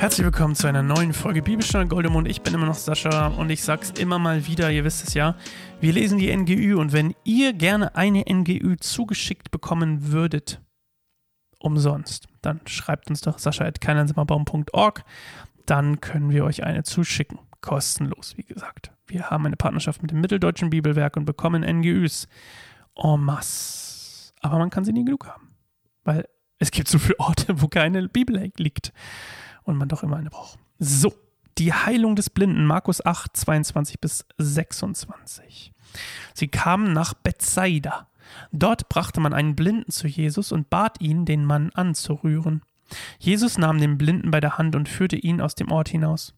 Herzlich willkommen zu einer neuen Folge Bibelstunde Goldemund. Ich bin immer noch Sascha und ich sag's immer mal wieder, ihr wisst es ja. Wir lesen die NGÜ und wenn ihr gerne eine NGÜ zugeschickt bekommen würdet, umsonst, dann schreibt uns doch sascha.keineinsamerbaum.org. Dann können wir euch eine zuschicken. Kostenlos, wie gesagt. Wir haben eine Partnerschaft mit dem Mitteldeutschen Bibelwerk und bekommen NGÜs en masse. Aber man kann sie nie genug haben. Weil es gibt so viele Orte, wo keine Bibel liegt und man doch immer eine braucht. So, die Heilung des Blinden, Markus 8, 22 bis 26. Sie kamen nach Bethsaida. Dort brachte man einen Blinden zu Jesus und bat ihn, den Mann anzurühren. Jesus nahm den Blinden bei der Hand und führte ihn aus dem Ort hinaus.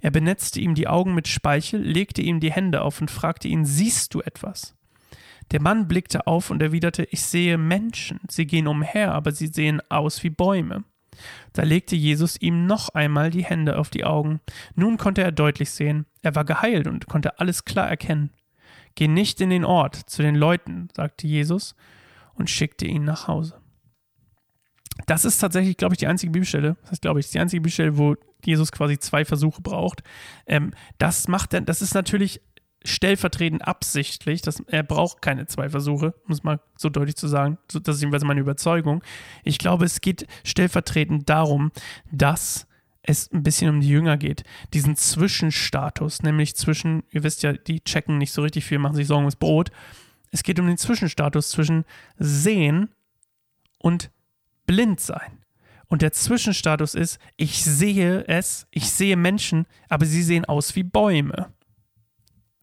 Er benetzte ihm die Augen mit Speichel, legte ihm die Hände auf und fragte ihn, siehst du etwas? Der Mann blickte auf und erwiderte, ich sehe Menschen, sie gehen umher, aber sie sehen aus wie Bäume. Da legte Jesus ihm noch einmal die Hände auf die Augen. Nun konnte er deutlich sehen. Er war geheilt und konnte alles klar erkennen. Geh nicht in den Ort zu den Leuten, sagte Jesus und schickte ihn nach Hause. Das ist tatsächlich, glaube ich, die einzige Bibelstelle, das ist, glaube ich, die einzige Bibelstelle, wo Jesus quasi zwei Versuche braucht. Ähm, das macht er, das ist natürlich stellvertretend absichtlich, dass er braucht keine zwei Versuche, um es mal so deutlich zu sagen. Das ist jedenfalls meine Überzeugung. Ich glaube, es geht stellvertretend darum, dass es ein bisschen um die Jünger geht. Diesen Zwischenstatus, nämlich zwischen, ihr wisst ja, die checken nicht so richtig viel, machen sich Sorgen ums Brot. Es geht um den Zwischenstatus zwischen Sehen und Blindsein. Und der Zwischenstatus ist, ich sehe es, ich sehe Menschen, aber sie sehen aus wie Bäume.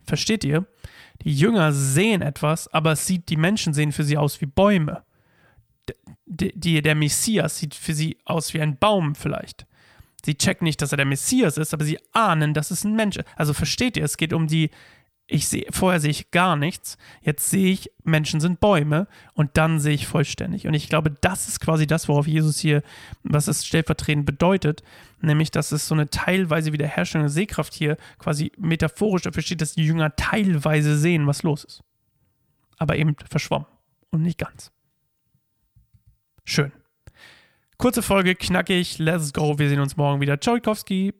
Versteht ihr? Die Jünger sehen etwas, aber es sieht, die Menschen sehen für sie aus wie Bäume. Die, die, der Messias sieht für sie aus wie ein Baum vielleicht. Sie checken nicht, dass er der Messias ist, aber sie ahnen, dass es ein Mensch ist. Also versteht ihr, es geht um die ich sehe, vorher sehe ich gar nichts, jetzt sehe ich, Menschen sind Bäume und dann sehe ich vollständig. Und ich glaube, das ist quasi das, worauf Jesus hier, was es stellvertretend bedeutet, nämlich, dass es so eine teilweise Wiederherstellung der Sehkraft hier quasi metaphorisch dafür steht, dass die Jünger teilweise sehen, was los ist. Aber eben verschwommen und nicht ganz. Schön. Kurze Folge, knackig, let's go, wir sehen uns morgen wieder. Ciao, Kowski.